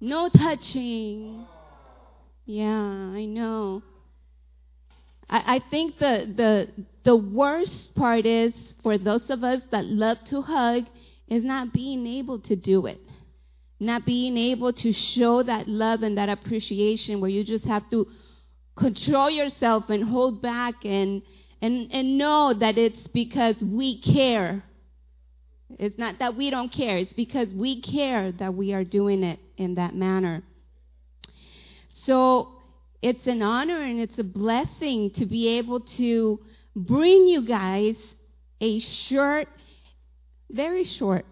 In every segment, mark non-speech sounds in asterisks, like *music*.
no touching. Yeah, I know. I, I think the, the, the worst part is for those of us that love to hug is not being able to do it. Not being able to show that love and that appreciation where you just have to control yourself and hold back and, and, and know that it's because we care. It's not that we don't care, it's because we care that we are doing it in that manner. So it's an honor and it's a blessing to be able to bring you guys a short, very short,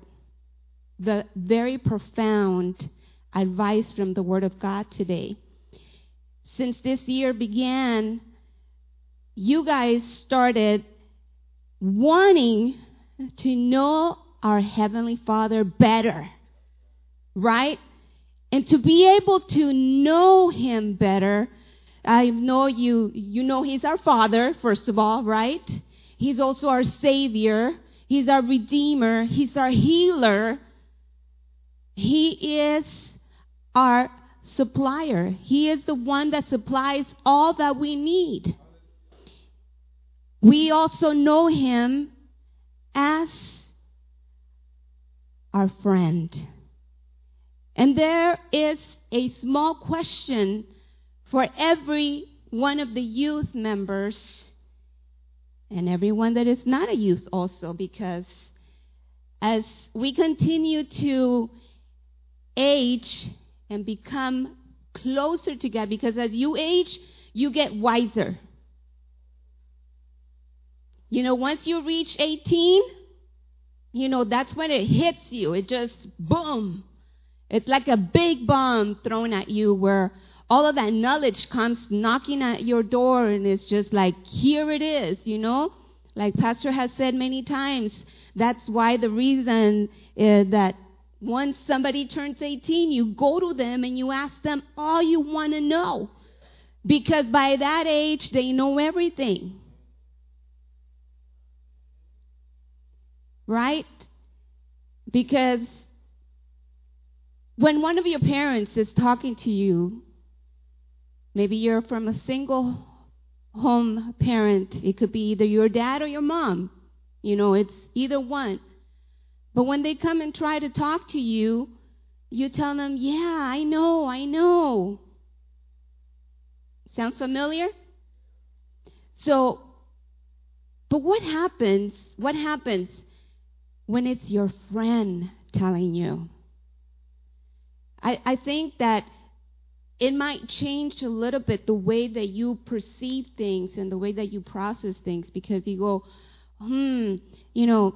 the very profound advice from the Word of God today. Since this year began, you guys started wanting to know our Heavenly Father better, right? And to be able to know Him better, I know you, you know He's our Father, first of all, right? He's also our Savior. He's our Redeemer. He's our healer. He is our supplier. He is the one that supplies all that we need. We also know Him as our friend. And there is a small question for every one of the youth members and everyone that is not a youth also, because as we continue to age and become closer to God, because as you age, you get wiser. You know, once you reach 18, you know, that's when it hits you. It just, boom. It's like a big bomb thrown at you where all of that knowledge comes knocking at your door and it's just like, here it is, you know? Like Pastor has said many times, that's why the reason is that once somebody turns 18, you go to them and you ask them all you want to know. Because by that age, they know everything. Right? Because when one of your parents is talking to you, maybe you're from a single home parent, it could be either your dad or your mom. You know, it's either one. But when they come and try to talk to you, you tell them, Yeah, I know, I know. Sounds familiar? So, but what happens? What happens when it's your friend telling you? I, I think that it might change a little bit the way that you perceive things and the way that you process things because you go, hmm, you know,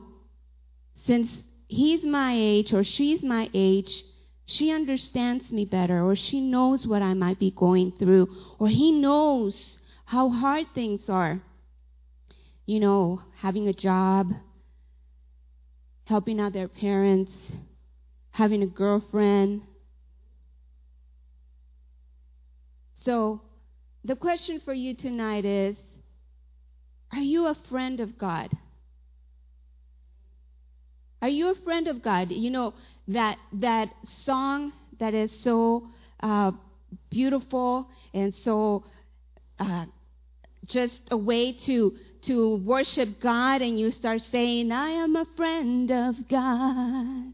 since he's my age or she's my age, she understands me better or she knows what I might be going through or he knows how hard things are. You know, having a job, helping out their parents, having a girlfriend. So, the question for you tonight is Are you a friend of God? Are you a friend of God? You know, that, that song that is so uh, beautiful and so uh, just a way to, to worship God, and you start saying, I am a friend of God.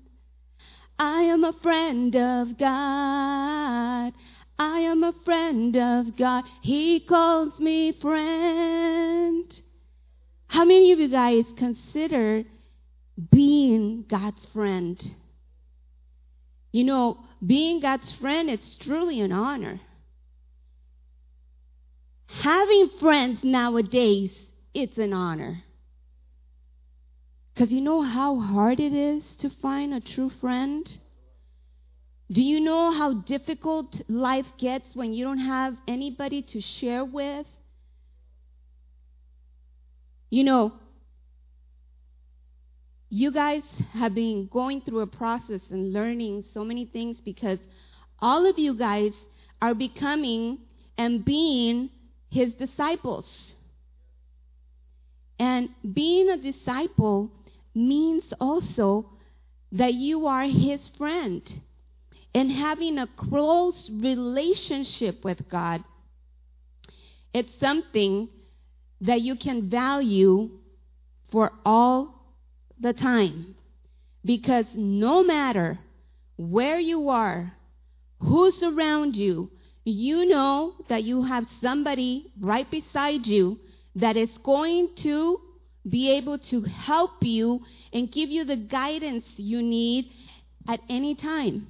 I am a friend of God. I am a friend of God. He calls me friend. How many of you guys consider being God's friend. You know, being God's friend, it's truly an honor. Having friends nowadays, it's an honor. Because you know how hard it is to find a true friend? Do you know how difficult life gets when you don't have anybody to share with? You know, you guys have been going through a process and learning so many things because all of you guys are becoming and being his disciples. And being a disciple means also that you are his friend. and having a close relationship with God, it's something that you can value for all the time. Because no matter where you are, who's around you, you know that you have somebody right beside you that is going to be able to help you and give you the guidance you need at any time.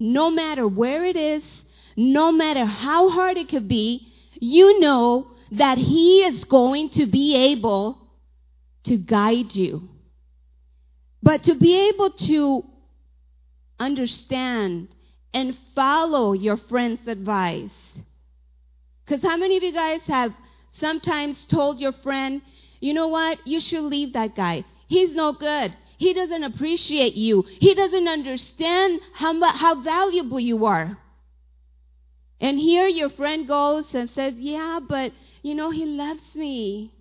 No matter where it is, no matter how hard it could be, you know that He is going to be able to guide you. But to be able to understand and follow your friend's advice. Because how many of you guys have sometimes told your friend, you know what, you should leave that guy. He's no good. He doesn't appreciate you. He doesn't understand how, how valuable you are. And here your friend goes and says, Yeah, but you know, he loves me.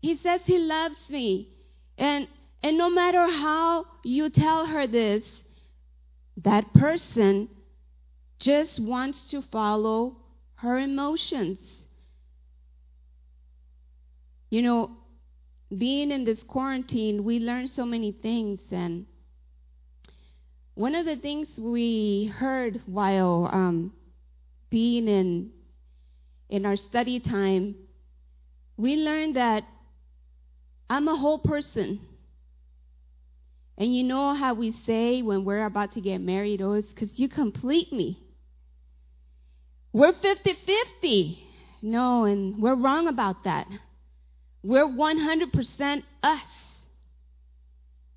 He says he loves me. And and no matter how you tell her this, that person just wants to follow her emotions. You know, being in this quarantine, we learned so many things. And one of the things we heard while um, being in in our study time, we learned that I'm a whole person. And you know how we say when we're about to get married, oh, it's because you complete me. We're 50 50. No, and we're wrong about that. We're 100% us.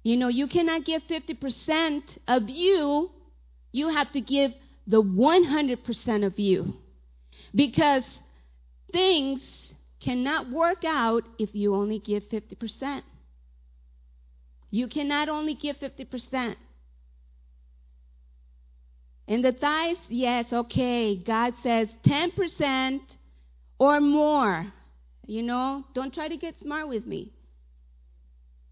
You know, you cannot give 50% of you, you have to give the 100% of you. Because things cannot work out if you only give 50%. You cannot only give 50%. In the tithes, yes, okay. God says 10% or more. You know, don't try to get smart with me.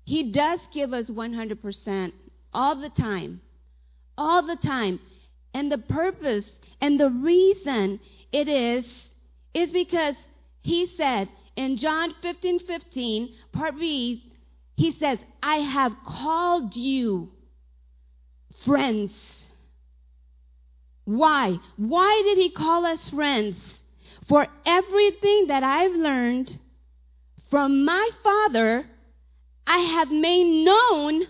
He does give us 100% all the time. All the time. And the purpose and the reason it is, is because he said in John 15 15, part B, he says, I have called you friends. Why? Why did he call us friends? For everything that I've learned from my Father, I have made known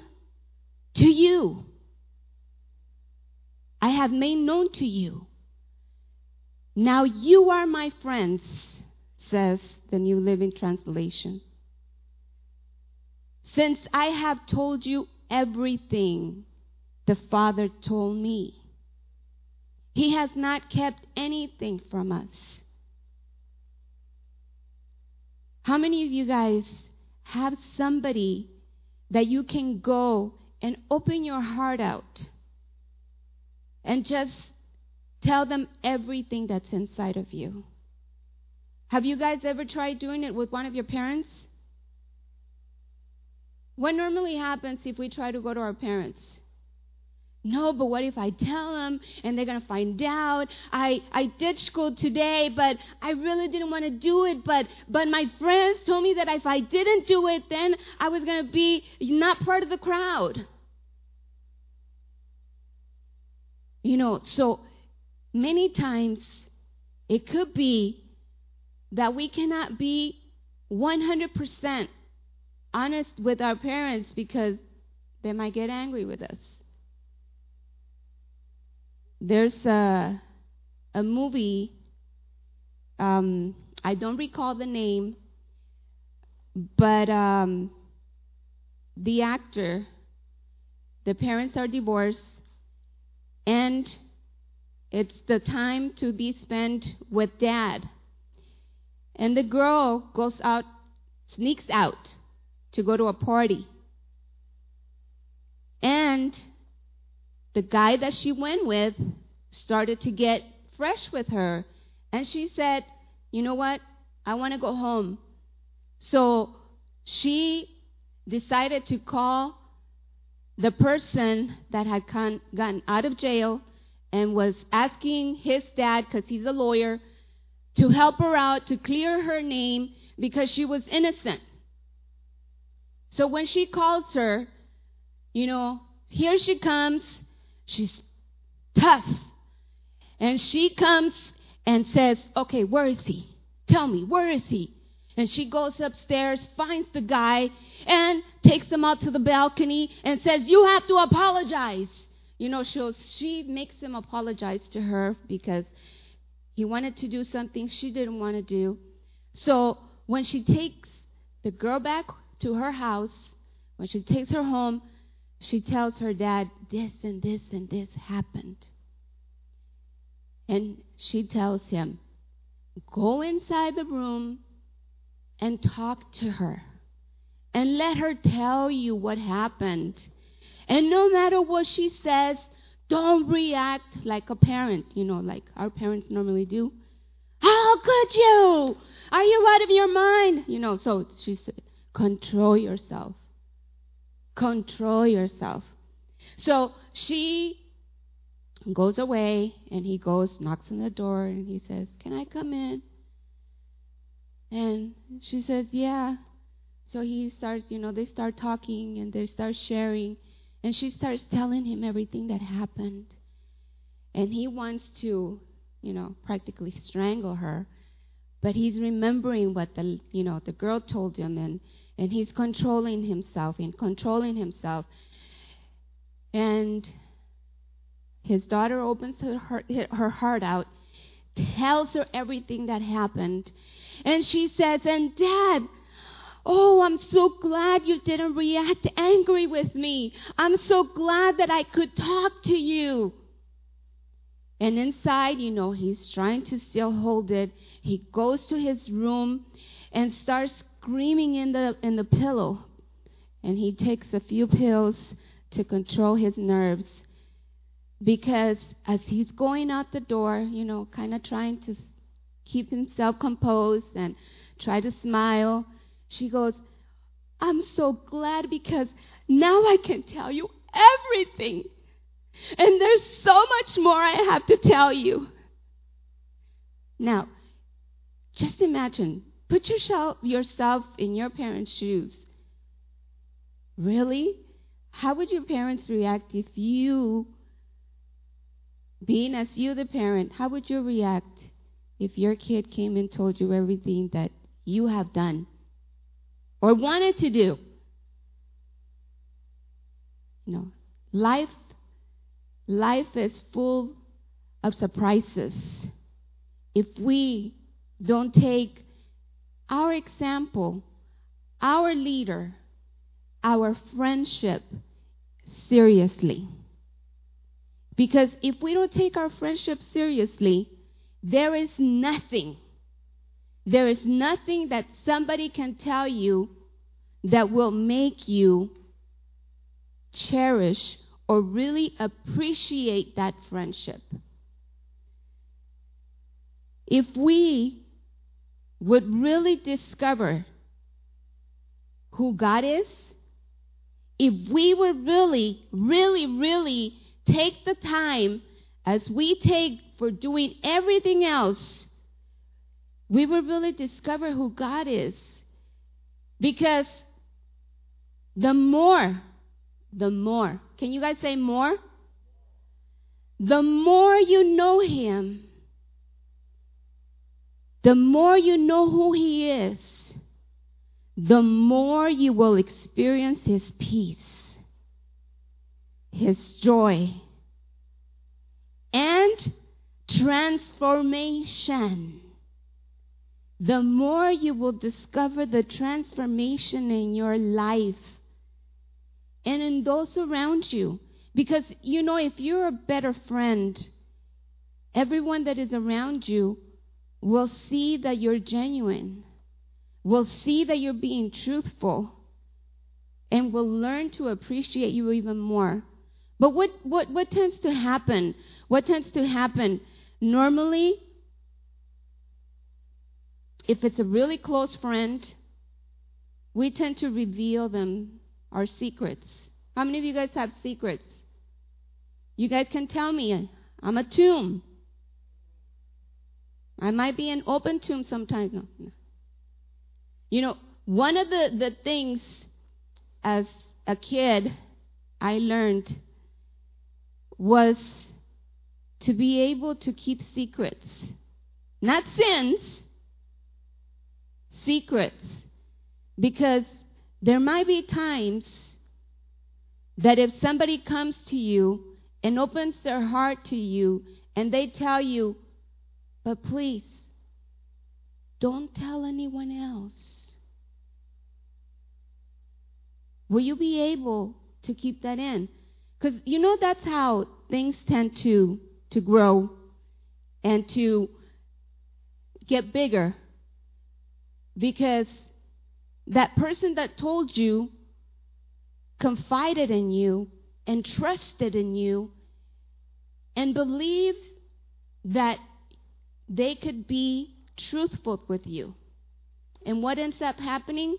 to you. I have made known to you. Now you are my friends, says the New Living Translation. Since I have told you everything the Father told me, He has not kept anything from us. How many of you guys have somebody that you can go and open your heart out and just tell them everything that's inside of you? Have you guys ever tried doing it with one of your parents? What normally happens if we try to go to our parents? No, but what if I tell them and they're going to find out? I, I did school today, but I really didn't want to do it. But, but my friends told me that if I didn't do it, then I was going to be not part of the crowd. You know, so many times it could be that we cannot be 100% honest with our parents because they might get angry with us. There's a, a movie, um, I don't recall the name, but um, the actor, the parents are divorced, and it's the time to be spent with dad. And the girl goes out, sneaks out to go to a party. And the guy that she went with started to get fresh with her. And she said, You know what? I want to go home. So she decided to call the person that had con- gotten out of jail and was asking his dad, because he's a lawyer, to help her out to clear her name because she was innocent. So when she calls her, you know, here she comes. She's tough. And she comes and says, Okay, where is he? Tell me, where is he? And she goes upstairs, finds the guy, and takes him out to the balcony and says, You have to apologize. You know, she she makes him apologize to her because he wanted to do something she didn't want to do. So when she takes the girl back to her house, when she takes her home, she tells her dad, This and this and this happened. And she tells him, Go inside the room and talk to her and let her tell you what happened. And no matter what she says, don't react like a parent, you know, like our parents normally do. How could you? Are you out of your mind? You know, so she said, control yourself. Control yourself. So she goes away and he goes, knocks on the door, and he says, Can I come in? And she says, Yeah. So he starts, you know, they start talking and they start sharing. And she starts telling him everything that happened. And he wants to, you know, practically strangle her. But he's remembering what the, you know, the girl told him and, and he's controlling himself and controlling himself. And his daughter opens her heart, her heart out, tells her everything that happened. And she says, And dad, Oh, I'm so glad you didn't react angry with me. I'm so glad that I could talk to you. And inside, you know, he's trying to still hold it. He goes to his room and starts screaming in the in the pillow. And he takes a few pills to control his nerves. Because as he's going out the door, you know, kind of trying to keep himself composed and try to smile, she goes, I'm so glad because now I can tell you everything. And there's so much more I have to tell you. Now, just imagine, put yourself, yourself in your parents' shoes. Really? How would your parents react if you, being as you the parent, how would you react if your kid came and told you everything that you have done? or wanted to do. Know, life life is full of surprises. If we don't take our example, our leader, our friendship seriously. Because if we don't take our friendship seriously, there is nothing there is nothing that somebody can tell you that will make you cherish or really appreciate that friendship. If we would really discover who God is, if we would really, really, really take the time as we take for doing everything else we will really discover who God is. Because the more, the more, can you guys say more? The more you know Him, the more you know who He is, the more you will experience His peace, His joy, and transformation the more you will discover the transformation in your life and in those around you. Because, you know, if you're a better friend, everyone that is around you will see that you're genuine, will see that you're being truthful, and will learn to appreciate you even more. But what, what, what tends to happen? What tends to happen? Normally, if it's a really close friend, we tend to reveal them our secrets. How many of you guys have secrets? You guys can tell me. I'm a tomb. I might be an open tomb sometimes. No, no. You know, one of the, the things as a kid I learned was to be able to keep secrets. Not sins, secrets. Because there might be times that if somebody comes to you and opens their heart to you and they tell you, but please, don't tell anyone else. Will you be able to keep that in? Because you know that's how things tend to, to grow and to get bigger. Because that person that told you confided in you and trusted in you and believed that they could be truthful with you. And what ends up happening?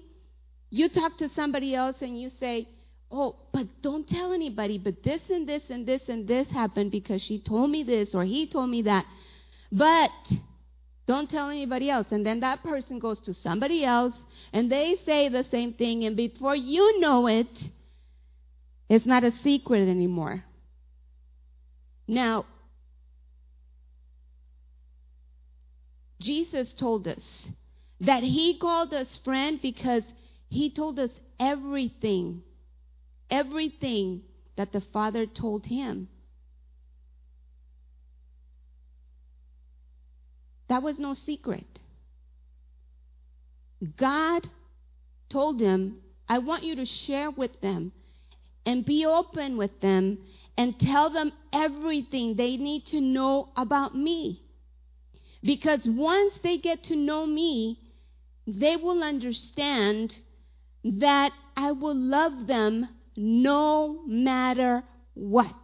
You talk to somebody else and you say, Oh, but don't tell anybody, but this and this and this and this happened because she told me this or he told me that. But don't tell anybody else. And then that person goes to somebody else and they say the same thing. And before you know it, it's not a secret anymore. Now, Jesus told us that he called us friend because he told us everything, everything that the Father told him. That was no secret. God told him, I want you to share with them and be open with them and tell them everything they need to know about me. Because once they get to know me, they will understand that I will love them no matter what.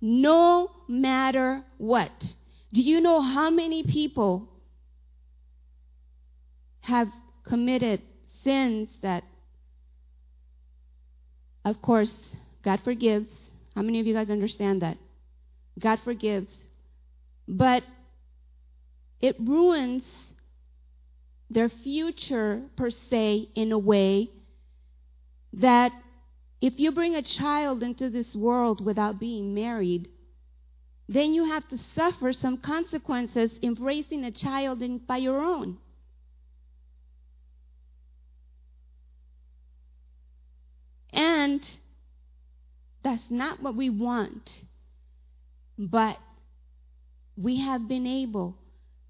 No matter what. Do you know how many people have committed sins that, of course, God forgives? How many of you guys understand that? God forgives. But it ruins their future, per se, in a way that if you bring a child into this world without being married, then you have to suffer some consequences in raising a child in, by your own. And that's not what we want. But we have been able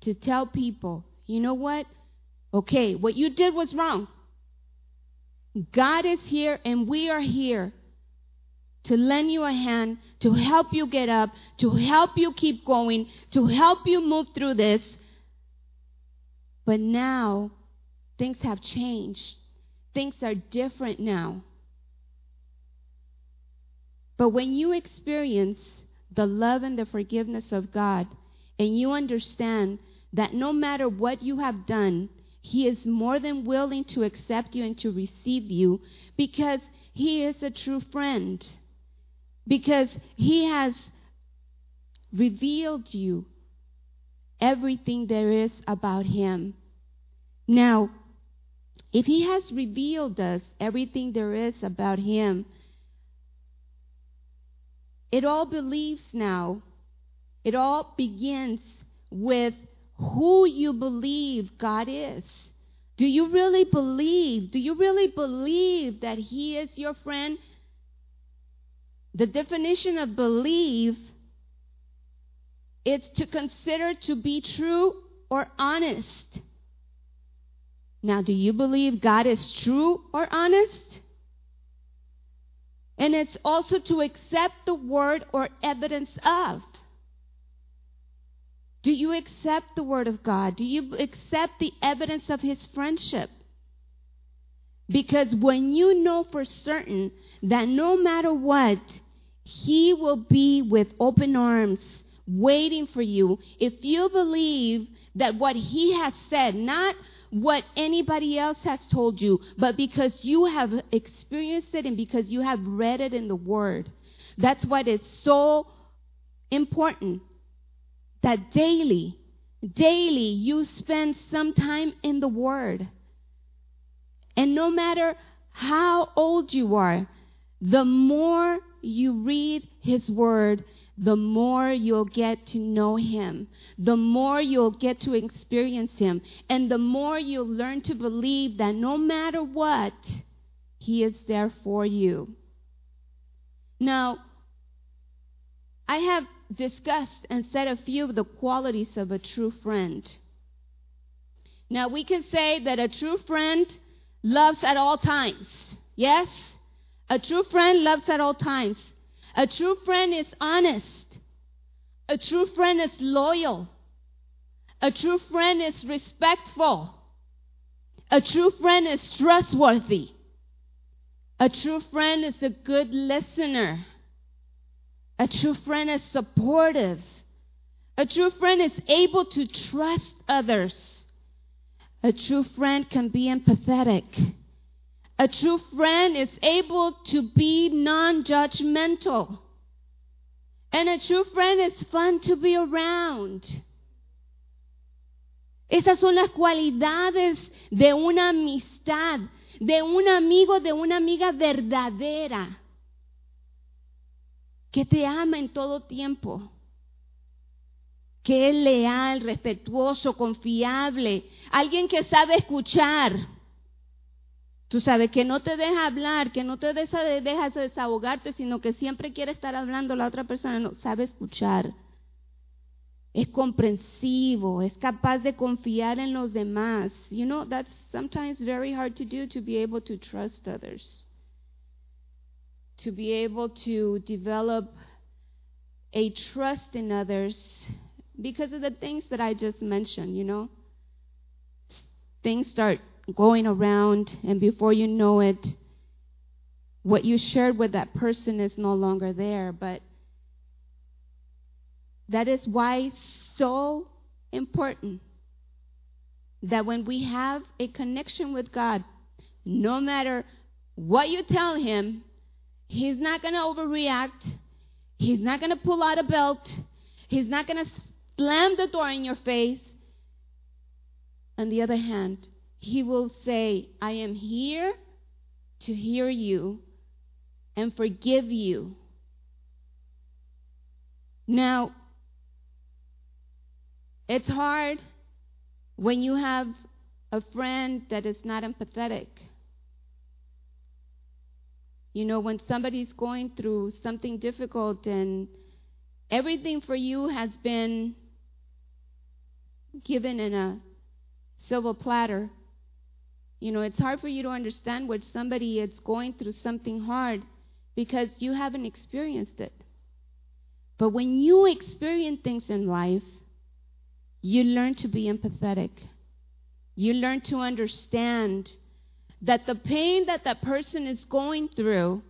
to tell people, you know what? Okay, what you did was wrong. God is here and we are here to lend you a hand, to help you get up, to help you keep going, to help you move through this. But now, things have changed. Things are different now. But when you experience the love and the forgiveness of God, and you understand that no matter what you have done, he is more than willing to accept you and to receive you because He is a true friend. Because He has revealed you everything there is about Him. Now, if He has revealed us everything there is about Him, it all believes now, it all begins with who you believe God is. Do you really believe? Do you really believe that He is your friend? The definition of believe is to consider to be true or honest. Now, do you believe God is true or honest? And it's also to accept the word or evidence of. Do you accept the Word of God? Do you accept the evidence of His friendship? Because when you know for certain that no matter what, He will be with open arms waiting for you. If you believe that what He has said, not what anybody else has told you, but because you have experienced it and because you have read it in the Word, that's what is so important that daily, daily you spend some time in the Word. And no matter how old you are, the more you read His Word, the more you'll get to know Him, the more you'll get to experience Him, and the more you'll learn to believe that no matter what, He is there for you. Now, I have discussed and said a few of the qualities of a true friend. Now, we can say that a true friend loves at all times. Yes? A true friend loves at all times. A true friend is honest. A true friend is loyal. A true friend is respectful. A true friend is trustworthy. A true friend is a good listener. A true friend is supportive. A true friend is able to trust others. A true friend can be empathetic. A true friend is able to be non judgmental. And a true friend is fun to be around. Esas son las cualidades de una amistad, de un amigo, de una amiga verdadera, que te ama en todo tiempo, que es leal, respetuoso, confiable, alguien que sabe escuchar Tú sabes que no te deja hablar, que no te deja, dejas desahogarte, sino que siempre quiere estar hablando la otra persona, no sabe escuchar. Es comprensivo, es capaz de confiar en los demás. You know, that's sometimes very hard to do to be able to trust others. To be able to develop a trust in others because of the things that I just mentioned, you know. Things start going around, and before you know it, what you shared with that person is no longer there. But that is why it's so important that when we have a connection with God, no matter what you tell Him, He's not going to overreact. He's not going to pull out a belt. He's not going to slam the door in your face. On the other hand, he will say, I am here to hear you and forgive you. Now, it's hard when you have a friend that is not empathetic. You know, when somebody's going through something difficult and everything for you has been given in a silver platter, you know, it's hard for you to understand what somebody is going through something hard because you haven't experienced it. But when you experience things in life, you learn to be empathetic. You learn to understand that the pain that that person is going through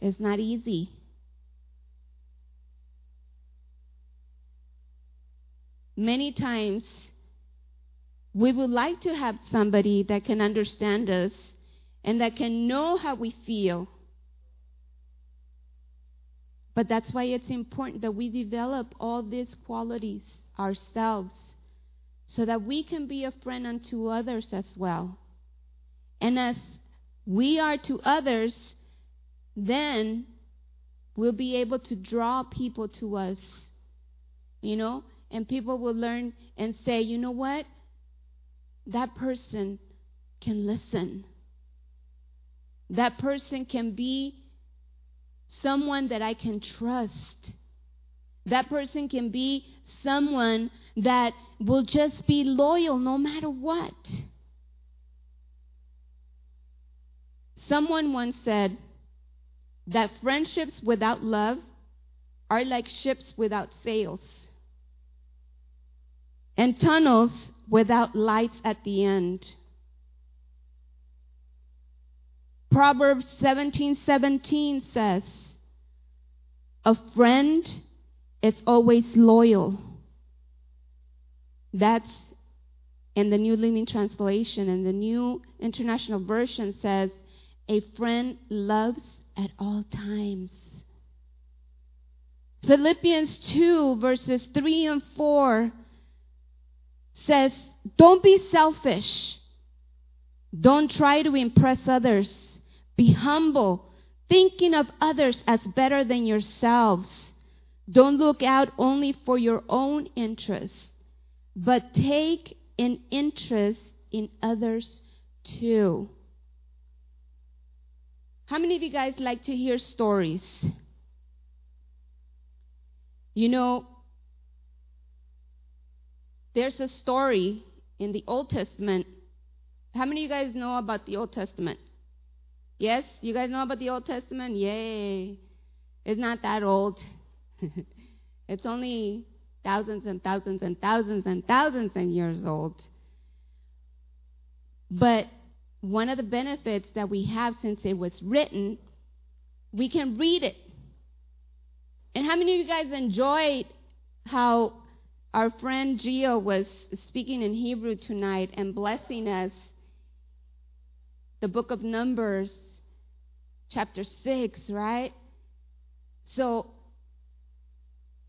is not easy. Many times, we would like to have somebody that can understand us and that can know how we feel. But that's why it's important that we develop all these qualities ourselves so that we can be a friend unto others as well. And as we are to others, then we'll be able to draw people to us. You know? And people will learn and say, you know what? That person can listen. That person can be someone that I can trust. That person can be someone that will just be loyal no matter what. Someone once said that friendships without love are like ships without sails, and tunnels without lights at the end. Proverbs 17:17 says, "A friend is always loyal. That's in the New Living Translation, and the New International Version says, A friend loves at all times. Philippians 2, verses 3 and 4 says, Don't be selfish. Don't try to impress others. Be humble, thinking of others as better than yourselves. Don't look out only for your own interests, but take an interest in others too. How many of you guys like to hear stories? You know, there's a story in the Old Testament. How many of you guys know about the Old Testament? Yes? You guys know about the Old Testament? Yay. It's not that old. *laughs* it's only thousands and thousands and thousands and thousands and years old. But one of the benefits that we have since it was written, we can read it. And how many of you guys enjoyed how our friend Gio was speaking in Hebrew tonight and blessing us the book of Numbers, chapter 6, right? So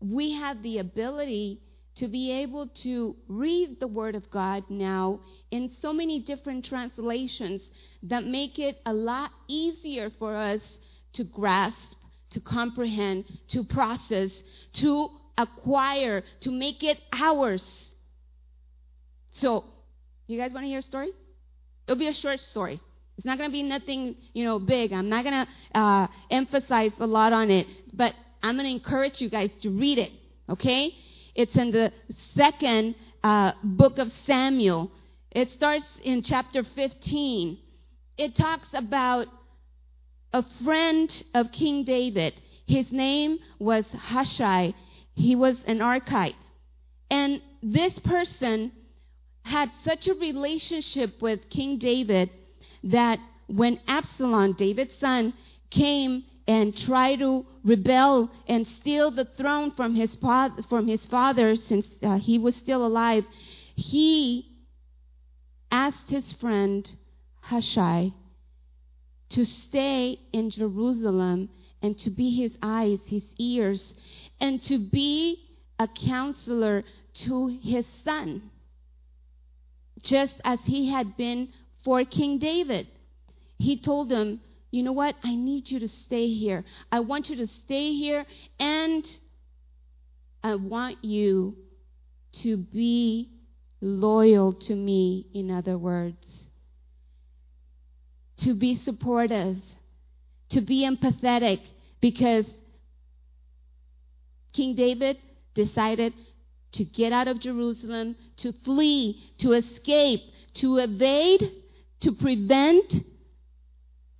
we have the ability to be able to read the Word of God now in so many different translations that make it a lot easier for us to grasp, to comprehend, to process, to acquire, to make it ours. So, you guys want to hear a story? It'll be a short story. It's not going to be nothing, you know, big. I'm not going to uh, emphasize a lot on it, but I'm going to encourage you guys to read it. Okay? It's in the second uh, book of Samuel. It starts in chapter 15. It talks about a friend of King David. His name was Hushai. He was an Archite. And this person had such a relationship with King David that when Absalom, David's son, came and tried to rebel and steal the throne from his, from his father since uh, he was still alive, he asked his friend Hushai to stay in Jerusalem and to be his eyes, his ears, and to be a counselor to his son, just as he had been for King David. He told him, You know what? I need you to stay here. I want you to stay here, and I want you to be loyal to me, in other words, to be supportive, to be empathetic, because King David decided to get out of Jerusalem, to flee, to escape, to evade, to prevent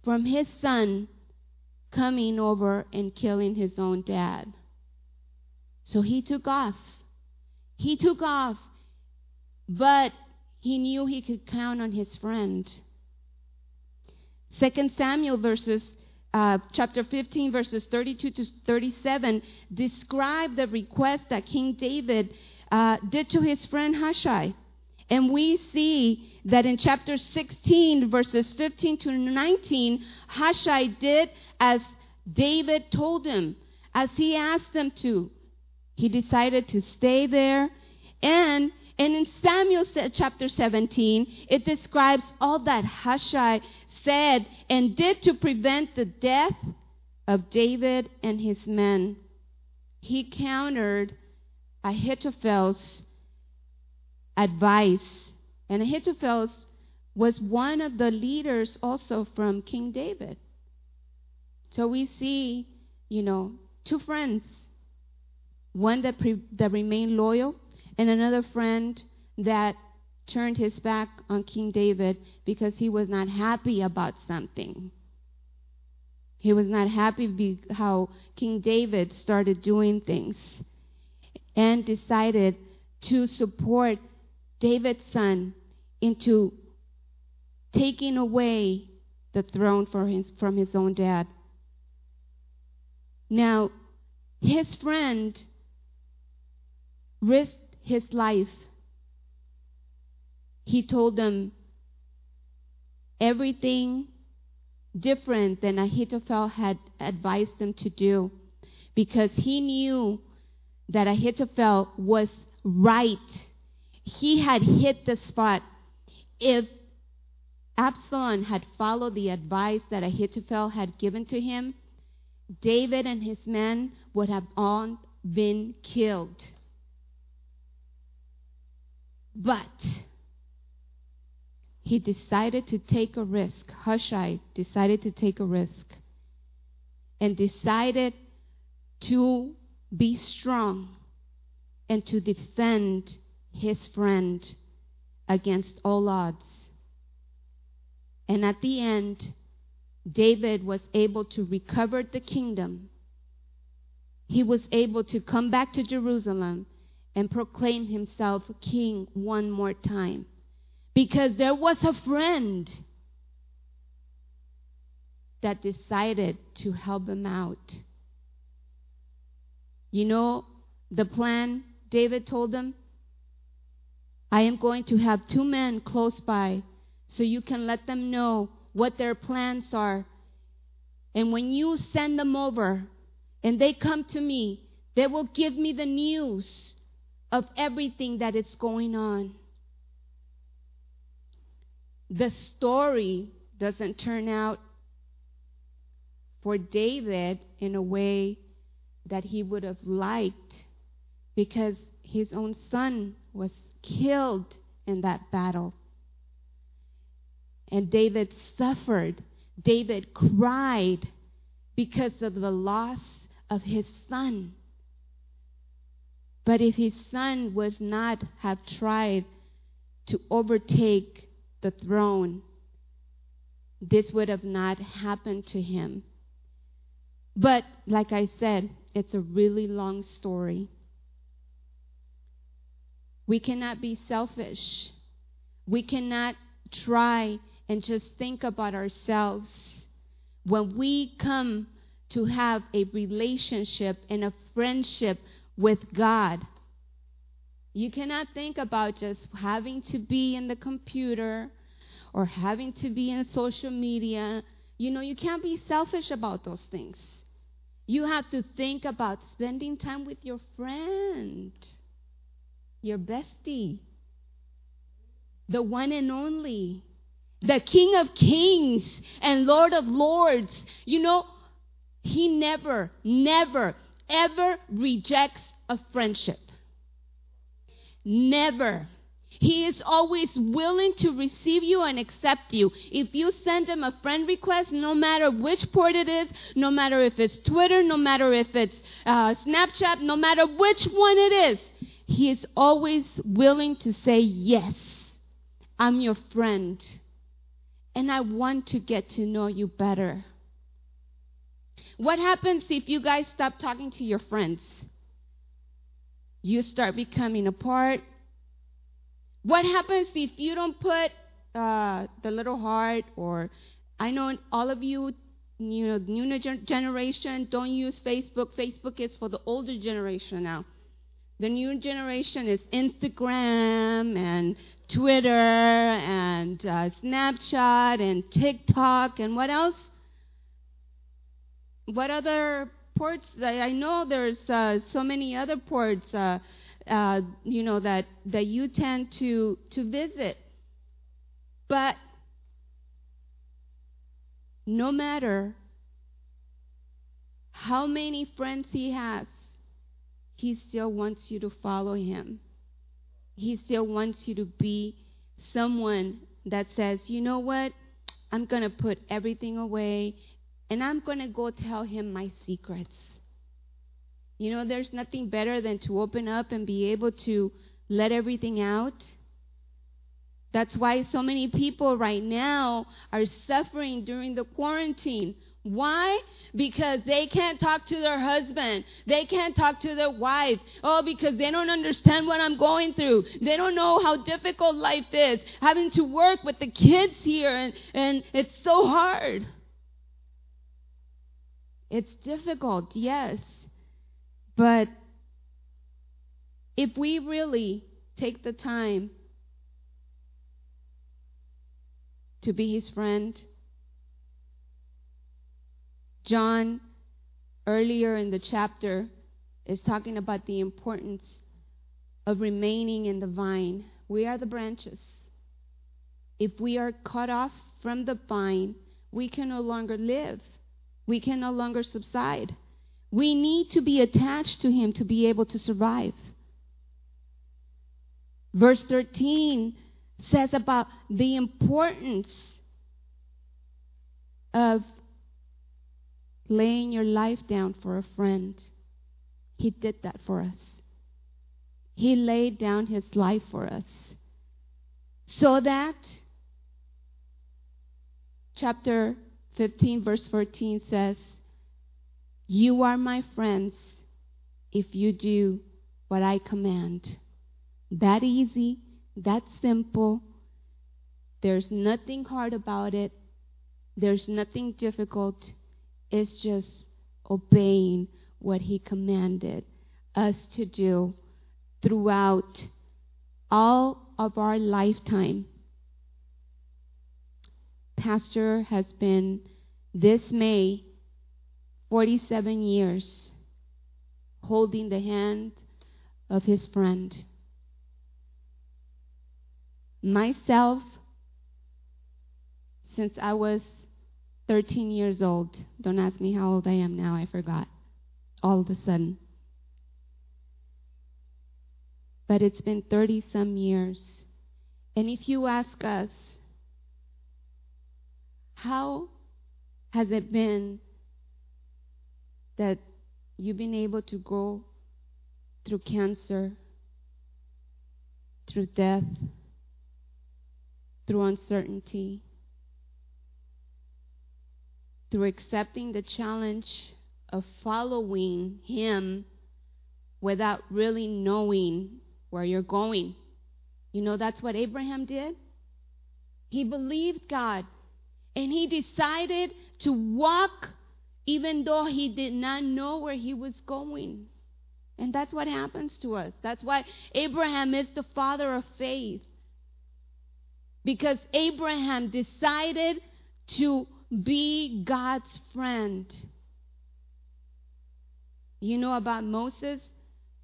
from his son coming over and killing his own dad. So he took off. He took off, but he knew he could count on his friend. Second Samuel verses uh, chapter 15, verses 32 to 37, describe the request that King David uh, did to his friend Hushai. And we see that in chapter 16, verses 15 to 19, Hushai did as David told him, as he asked him to. He decided to stay there. And, and in Samuel chapter 17, it describes all that Hushai said and did to prevent the death of David and his men. He countered Ahithophel's advice, and Ahithophel was one of the leaders also from King David. So we see, you know, two friends, one that pre- that remained loyal, and another friend that turned his back on King David because he was not happy about something. He was not happy how King David started doing things and decided to support David's son into taking away the throne his, from his own dad. Now, his friend risked his life. He told them everything different than Ahithophel had advised them to do because he knew that Ahithophel was right. He had hit the spot. If Absalom had followed the advice that Ahithophel had given to him, David and his men would have all been killed. But he decided to take a risk. Hushai decided to take a risk and decided to be strong and to defend his friend against all odds. And at the end, David was able to recover the kingdom. He was able to come back to Jerusalem and proclaim himself king one more time. Because there was a friend that decided to help him out. You know the plan David told them? I am going to have two men close by so you can let them know what their plans are. And when you send them over and they come to me, they will give me the news of everything that is going on. The story doesn't turn out for David in a way that he would have liked because his own son was killed in that battle. And David suffered. David cried because of the loss of his son. But if his son would not have tried to overtake the throne, this would have not happened to him. But like I said, it's a really long story. We cannot be selfish. We cannot try and just think about ourselves. When we come to have a relationship and a friendship with God, you cannot think about just having to be in the computer or having to be in social media. You know, you can't be selfish about those things. You have to think about spending time with your friend, your bestie, the one and only the King of Kings and Lord of Lords. You know, he never, never, ever rejects a friendship. Never. He is always willing to receive you and accept you. If you send him a friend request, no matter which port it is, no matter if it's Twitter, no matter if it's uh, Snapchat, no matter which one it is, he is always willing to say, Yes, I'm your friend and I want to get to know you better. What happens if you guys stop talking to your friends? You start becoming apart. What happens if you don't put uh, the little heart or I know all of you, you know, new generation don't use Facebook. Facebook is for the older generation now. The new generation is Instagram and Twitter and uh, Snapchat and TikTok and what else? What other ports? I, I know there's uh, so many other ports, uh, uh, you know, that that you tend to to visit. But no matter how many friends he has, he still wants you to follow him. He still wants you to be someone that says, you know what? I'm going to put everything away and I'm going to go tell him my secrets. You know, there's nothing better than to open up and be able to let everything out. That's why so many people right now are suffering during the quarantine. Why? Because they can't talk to their husband. They can't talk to their wife. Oh, because they don't understand what I'm going through. They don't know how difficult life is. Having to work with the kids here, and, and it's so hard. It's difficult, yes. But if we really take the time to be his friend, John, earlier in the chapter, is talking about the importance of remaining in the vine. We are the branches. If we are cut off from the vine, we can no longer live. We can no longer subside. We need to be attached to Him to be able to survive. Verse 13 says about the importance of laying your life down for a friend. He did that for us. He laid down his life for us. So that, chapter 15, verse 14 says, You are my friends if you do what I command. That easy, that simple. There's nothing hard about it. There's nothing difficult. It's just obeying what He commanded us to do throughout all of our lifetime. Pastor has been this May 47 years holding the hand of his friend. Myself, since I was 13 years old, don't ask me how old I am now, I forgot all of a sudden. But it's been 30 some years. And if you ask us, how has it been that you've been able to go through cancer, through death, through uncertainty, through accepting the challenge of following Him without really knowing where you're going. You know, that's what Abraham did. He believed God and he decided to walk even though he did not know where he was going. And that's what happens to us. That's why Abraham is the father of faith. Because Abraham decided to be God's friend. You know about Moses?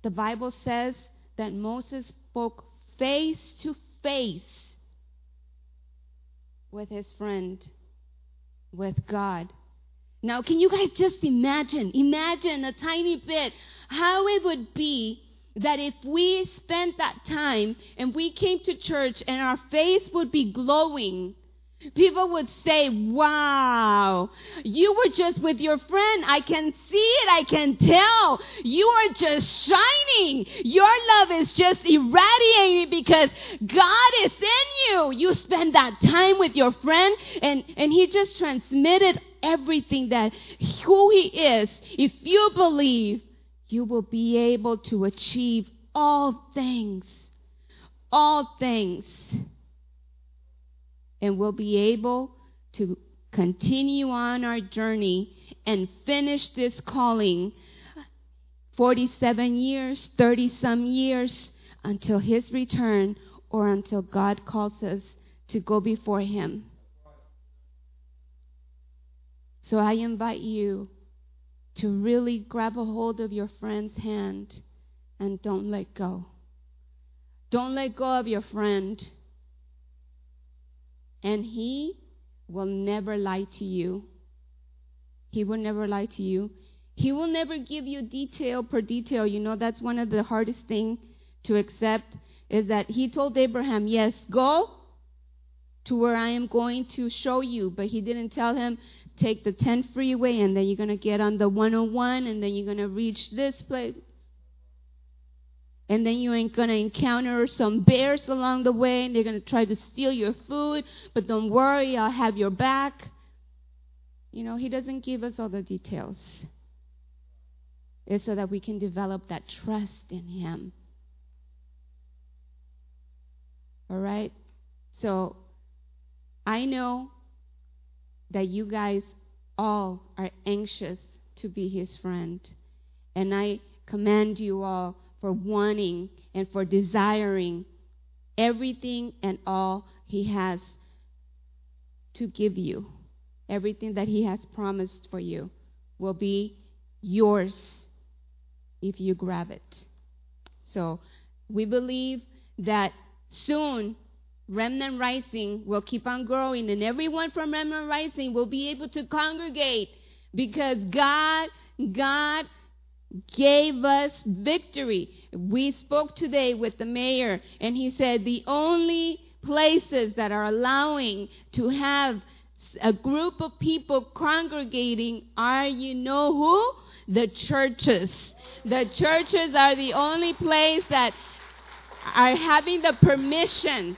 The Bible says that Moses spoke face to face with his friend, with God. Now, can you guys just imagine? Imagine a tiny bit how it would be that if we spent that time and we came to church and our face would be glowing People would say, Wow, you were just with your friend. I can see it. I can tell. You are just shining. Your love is just irradiating because God is in you. You spend that time with your friend, and, and He just transmitted everything that who He is. If you believe, you will be able to achieve all things. All things and we'll be able to continue on our journey and finish this calling 47 years, 30 some years until his return or until God calls us to go before him. So I invite you to really grab a hold of your friend's hand and don't let go. Don't let go of your friend. And He will never lie to you. He will never lie to you. He will never give you detail per detail. You know, that's one of the hardest things to accept is that He told Abraham, Yes, go to where I am going to show you. But He didn't tell him, Take the 10 freeway and then you're going to get on the 101 and then you're going to reach this place and then you ain't going to encounter some bears along the way and they're going to try to steal your food, but don't worry, I'll have your back. You know, he doesn't give us all the details. It's so that we can develop that trust in him. All right? So, I know that you guys all are anxious to be his friend. And I command you all for wanting and for desiring everything and all He has to give you. Everything that He has promised for you will be yours if you grab it. So we believe that soon Remnant Rising will keep on growing, and everyone from Remnant Rising will be able to congregate because God, God gave us victory. We spoke today with the mayor, and he said the only places that are allowing to have a group of people congregating are, you know who? The churches. The churches are the only place that are having the permission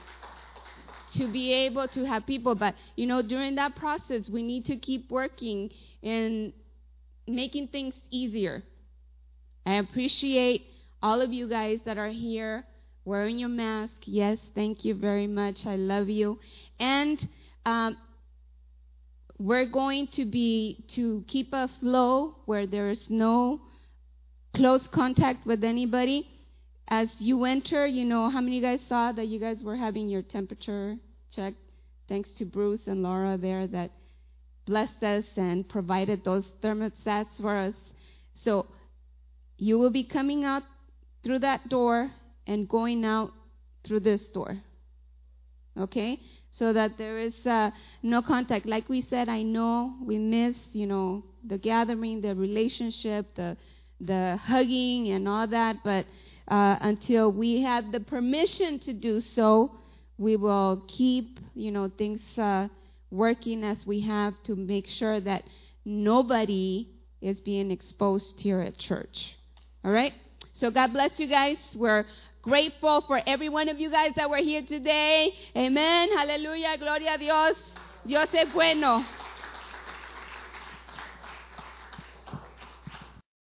to be able to have people. But, you know, during that process, we need to keep working and making things easier. I appreciate all of you guys that are here wearing your mask. Yes, thank you very much. I love you. And um, we're going to be to keep a flow where there's no close contact with anybody. As you enter, you know how many guys saw that you guys were having your temperature checked? Thanks to Bruce and Laura there that blessed us and provided those thermostats for us. So you will be coming out through that door and going out through this door. Okay? So that there is uh, no contact. Like we said, I know we miss, you know, the gathering, the relationship, the the hugging and all that, but uh, until we have the permission to do so, we will keep, you know, things uh, working as we have to make sure that nobody is being exposed here at church. All right? So God bless you guys. We're grateful for every one of you guys that were here today. Amen. Hallelujah. Gloria a Dios. Dios es bueno.